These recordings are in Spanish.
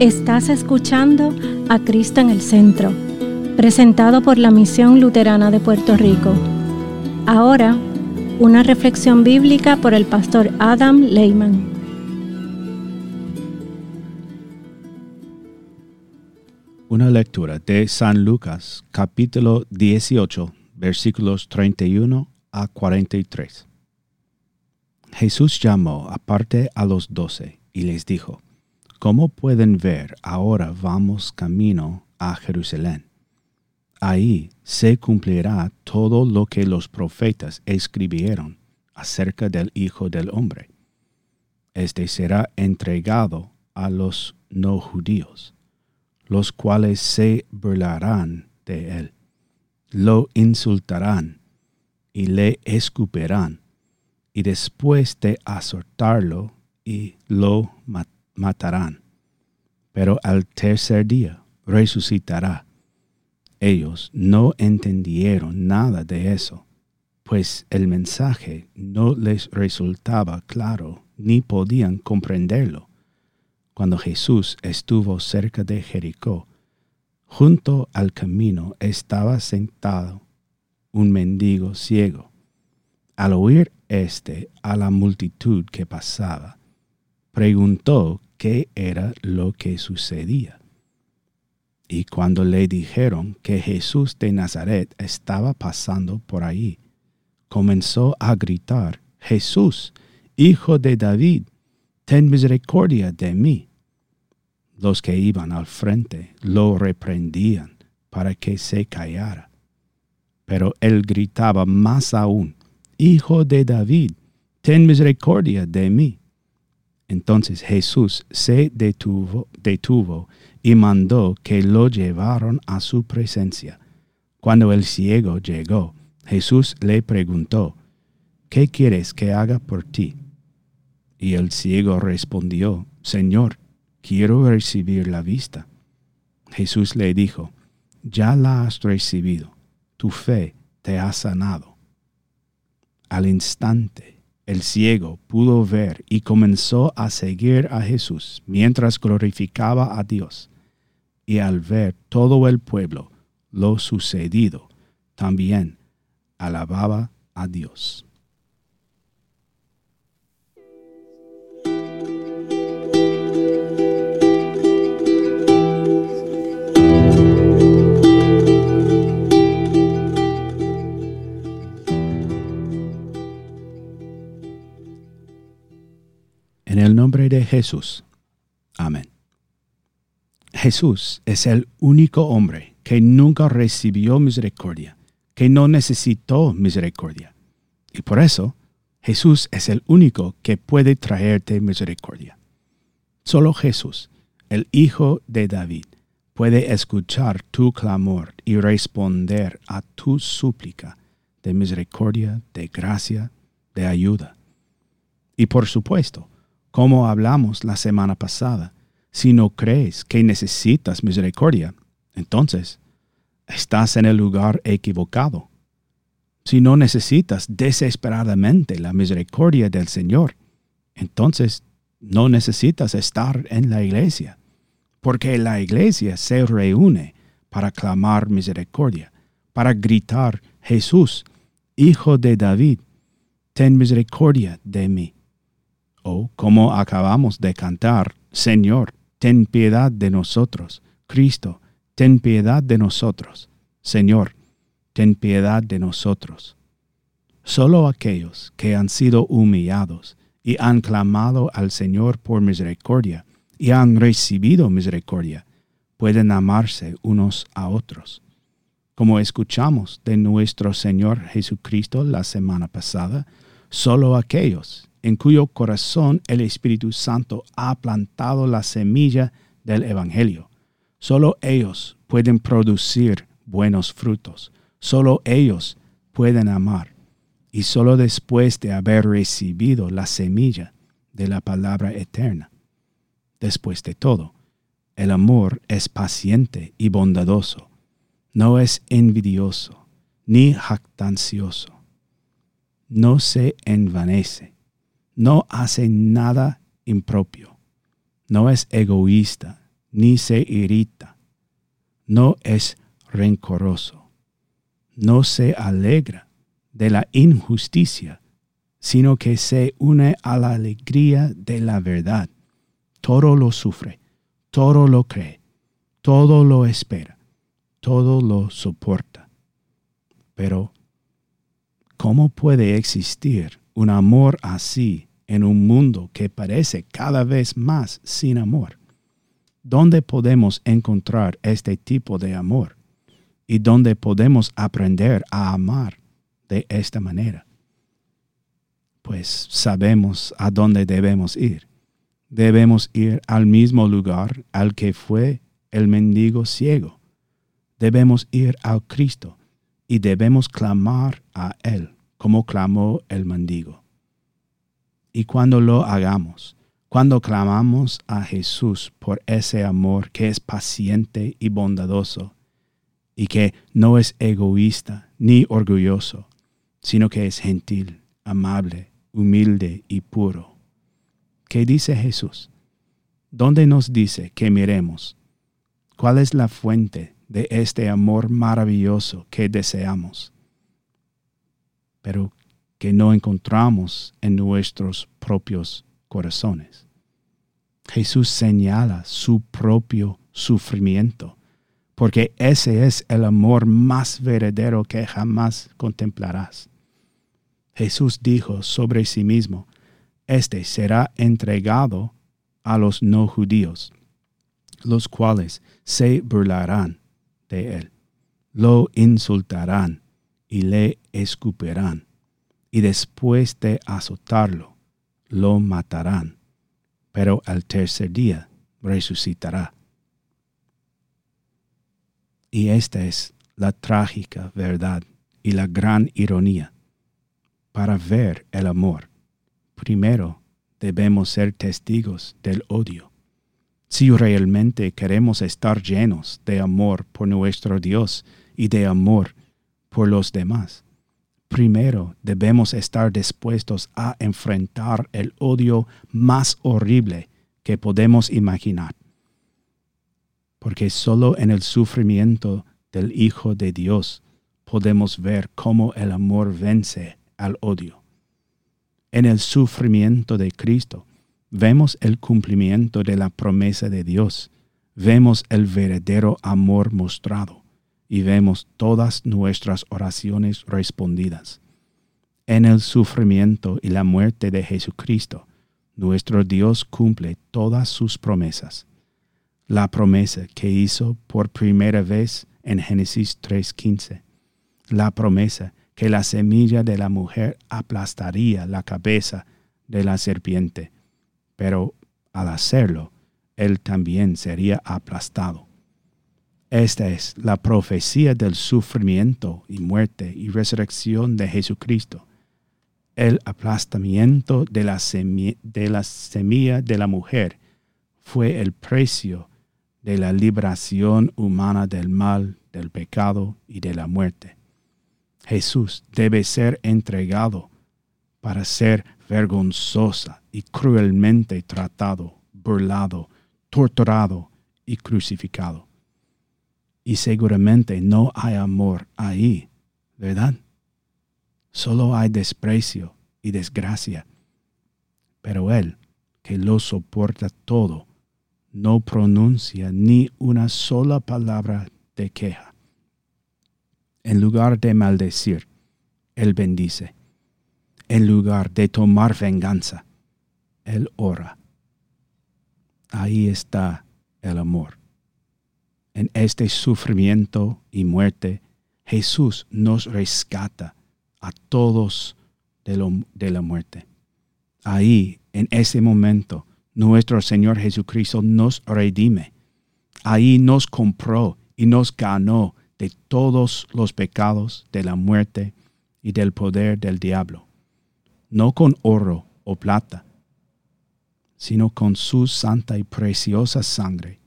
Estás escuchando a Cristo en el Centro, presentado por la Misión Luterana de Puerto Rico. Ahora, una reflexión bíblica por el pastor Adam Lehman. Una lectura de San Lucas, capítulo 18, versículos 31 a 43. Jesús llamó aparte a los doce y les dijo, como pueden ver, ahora vamos camino a Jerusalén. Ahí se cumplirá todo lo que los profetas escribieron acerca del Hijo del Hombre. Este será entregado a los no judíos, los cuales se burlarán de él, lo insultarán y le escupirán, y después de azortarlo y lo matarán matarán, pero al tercer día resucitará. Ellos no entendieron nada de eso, pues el mensaje no les resultaba claro ni podían comprenderlo. Cuando Jesús estuvo cerca de Jericó, junto al camino estaba sentado un mendigo ciego. Al oír éste a la multitud que pasaba, preguntó qué era lo que sucedía. Y cuando le dijeron que Jesús de Nazaret estaba pasando por ahí, comenzó a gritar, Jesús, hijo de David, ten misericordia de mí. Los que iban al frente lo reprendían para que se callara. Pero él gritaba más aún, Hijo de David, ten misericordia de mí. Entonces Jesús se detuvo, y mandó que lo llevaron a su presencia. Cuando el ciego llegó, Jesús le preguntó, ¿qué quieres que haga por ti? Y el ciego respondió, Señor, quiero recibir la vista. Jesús le dijo, ya la has recibido, tu fe te ha sanado. Al instante el ciego pudo ver y comenzó a seguir a Jesús mientras glorificaba a Dios. Y al ver todo el pueblo lo sucedido, también alababa a Dios. En el nombre de Jesús. Amén. Jesús es el único hombre que nunca recibió misericordia, que no necesitó misericordia. Y por eso, Jesús es el único que puede traerte misericordia. Solo Jesús, el Hijo de David, puede escuchar tu clamor y responder a tu súplica de misericordia, de gracia, de ayuda. Y por supuesto, como hablamos la semana pasada, si no crees que necesitas misericordia, entonces estás en el lugar equivocado. Si no necesitas desesperadamente la misericordia del Señor, entonces no necesitas estar en la iglesia, porque la iglesia se reúne para clamar misericordia, para gritar, Jesús, Hijo de David, ten misericordia de mí. O como acabamos de cantar, Señor, ten piedad de nosotros. Cristo, ten piedad de nosotros. Señor, ten piedad de nosotros. Solo aquellos que han sido humillados y han clamado al Señor por misericordia y han recibido misericordia pueden amarse unos a otros. Como escuchamos de nuestro Señor Jesucristo la semana pasada, solo aquellos en cuyo corazón el Espíritu Santo ha plantado la semilla del Evangelio. Solo ellos pueden producir buenos frutos. Solo ellos pueden amar. Y solo después de haber recibido la semilla de la palabra eterna. Después de todo, el amor es paciente y bondadoso. No es envidioso ni jactancioso. No se envanece no hace nada impropio, no es egoísta, ni se irrita, no es rencoroso, no se alegra de la injusticia, sino que se une a la alegría de la verdad. Todo lo sufre, todo lo cree, todo lo espera, todo lo soporta. Pero, ¿cómo puede existir un amor así en un mundo que parece cada vez más sin amor? ¿Dónde podemos encontrar este tipo de amor? ¿Y dónde podemos aprender a amar de esta manera? Pues sabemos a dónde debemos ir. Debemos ir al mismo lugar al que fue el mendigo ciego. Debemos ir a Cristo y debemos clamar a Él como clamó el mendigo. Y cuando lo hagamos, cuando clamamos a Jesús por ese amor que es paciente y bondadoso, y que no es egoísta ni orgulloso, sino que es gentil, amable, humilde y puro. ¿Qué dice Jesús? ¿Dónde nos dice que miremos? ¿Cuál es la fuente de este amor maravilloso que deseamos? Pero que no encontramos en nuestros propios corazones. Jesús señala su propio sufrimiento, porque ese es el amor más verdadero que jamás contemplarás. Jesús dijo sobre sí mismo, Este será entregado a los no judíos, los cuales se burlarán de él, lo insultarán y le escupirán, y después de azotarlo, lo matarán, pero al tercer día resucitará. Y esta es la trágica verdad y la gran ironía. Para ver el amor, primero debemos ser testigos del odio. Si realmente queremos estar llenos de amor por nuestro Dios y de amor por los demás, primero debemos estar dispuestos a enfrentar el odio más horrible que podemos imaginar. Porque solo en el sufrimiento del Hijo de Dios podemos ver cómo el amor vence al odio. En el sufrimiento de Cristo vemos el cumplimiento de la promesa de Dios, vemos el verdadero amor mostrado y vemos todas nuestras oraciones respondidas. En el sufrimiento y la muerte de Jesucristo, nuestro Dios cumple todas sus promesas. La promesa que hizo por primera vez en Génesis 3.15. La promesa que la semilla de la mujer aplastaría la cabeza de la serpiente, pero al hacerlo, él también sería aplastado. Esta es la profecía del sufrimiento y muerte y resurrección de Jesucristo. El aplastamiento de la, de la semilla de la mujer fue el precio de la liberación humana del mal, del pecado y de la muerte. Jesús debe ser entregado para ser vergonzosa y cruelmente tratado, burlado, torturado y crucificado. Y seguramente no hay amor ahí, ¿verdad? Solo hay desprecio y desgracia. Pero Él, que lo soporta todo, no pronuncia ni una sola palabra de queja. En lugar de maldecir, Él bendice. En lugar de tomar venganza, Él ora. Ahí está el amor en este sufrimiento y muerte, Jesús nos rescata a todos de, la muerte. Ahí, en ese momento, nuestro Señor Jesucristo nos redime. Ahí nos compró y nos ganó de todos los pecados de la muerte y del poder del diablo, no con oro o plata, sino con su santa y preciosa sangre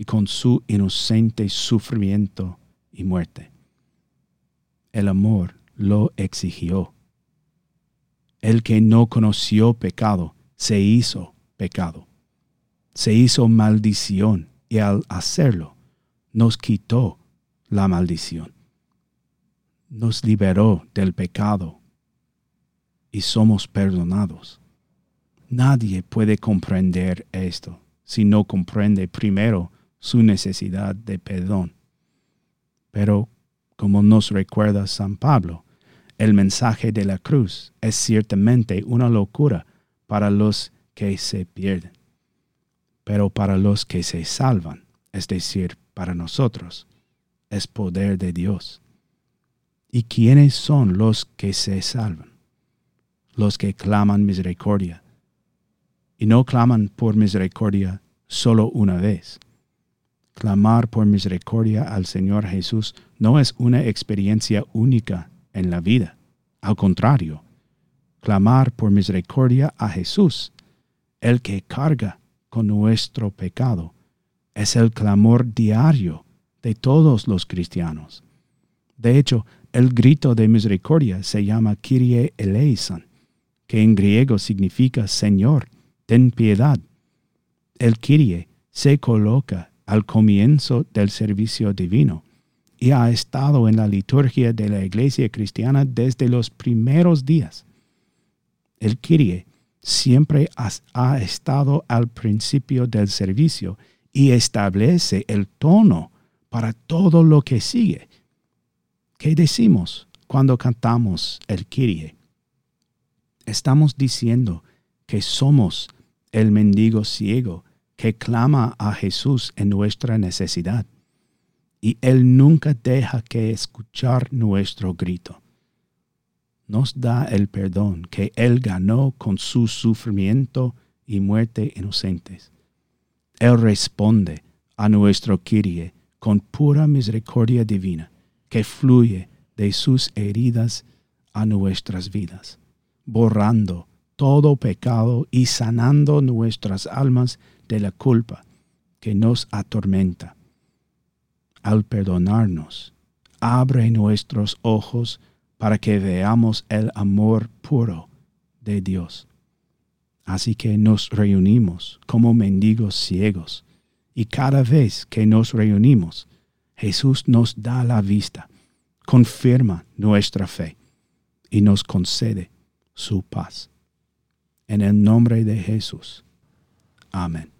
y con su inocente sufrimiento y muerte. El amor lo exigió. El que no conoció pecado se hizo pecado, se hizo maldición y al hacerlo nos quitó la maldición. Nos liberó del pecado y somos perdonados. Nadie puede comprender esto si no comprende primero su necesidad de perdón. Pero, como nos recuerda San Pablo, el mensaje de la cruz es ciertamente una locura para los que se pierden, pero para los que se salvan, es decir, para nosotros, es poder de Dios. ¿Y quiénes son los que se salvan? Los que claman misericordia. Y no claman por misericordia solo una vez. Clamar por misericordia al Señor Jesús no es una experiencia única en la vida. Al contrario, clamar por misericordia a Jesús, el que carga con nuestro pecado, es el clamor diario de todos los cristianos. De hecho, el grito de misericordia se llama Kyrie eleison, que en griego significa Señor, ten piedad. El Kyrie se coloca al comienzo del servicio divino y ha estado en la liturgia de la iglesia cristiana desde los primeros días. El Kyrie siempre ha estado al principio del servicio y establece el tono para todo lo que sigue. ¿Qué decimos cuando cantamos el Kyrie? Estamos diciendo que somos el mendigo ciego que clama a Jesús en nuestra necesidad, y Él nunca deja que escuchar nuestro grito. Nos da el perdón que Él ganó con su sufrimiento y muerte inocentes. Él responde a nuestro Kyrie con pura misericordia divina que fluye de sus heridas a nuestras vidas, borrando todo pecado y sanando nuestras almas de la culpa que nos atormenta. Al perdonarnos, abre nuestros ojos para que veamos el amor puro de Dios. Así que nos reunimos como mendigos ciegos y cada vez que nos reunimos, Jesús nos da la vista, confirma nuestra fe y nos concede su paz. En el nombre de Jesús. Amén.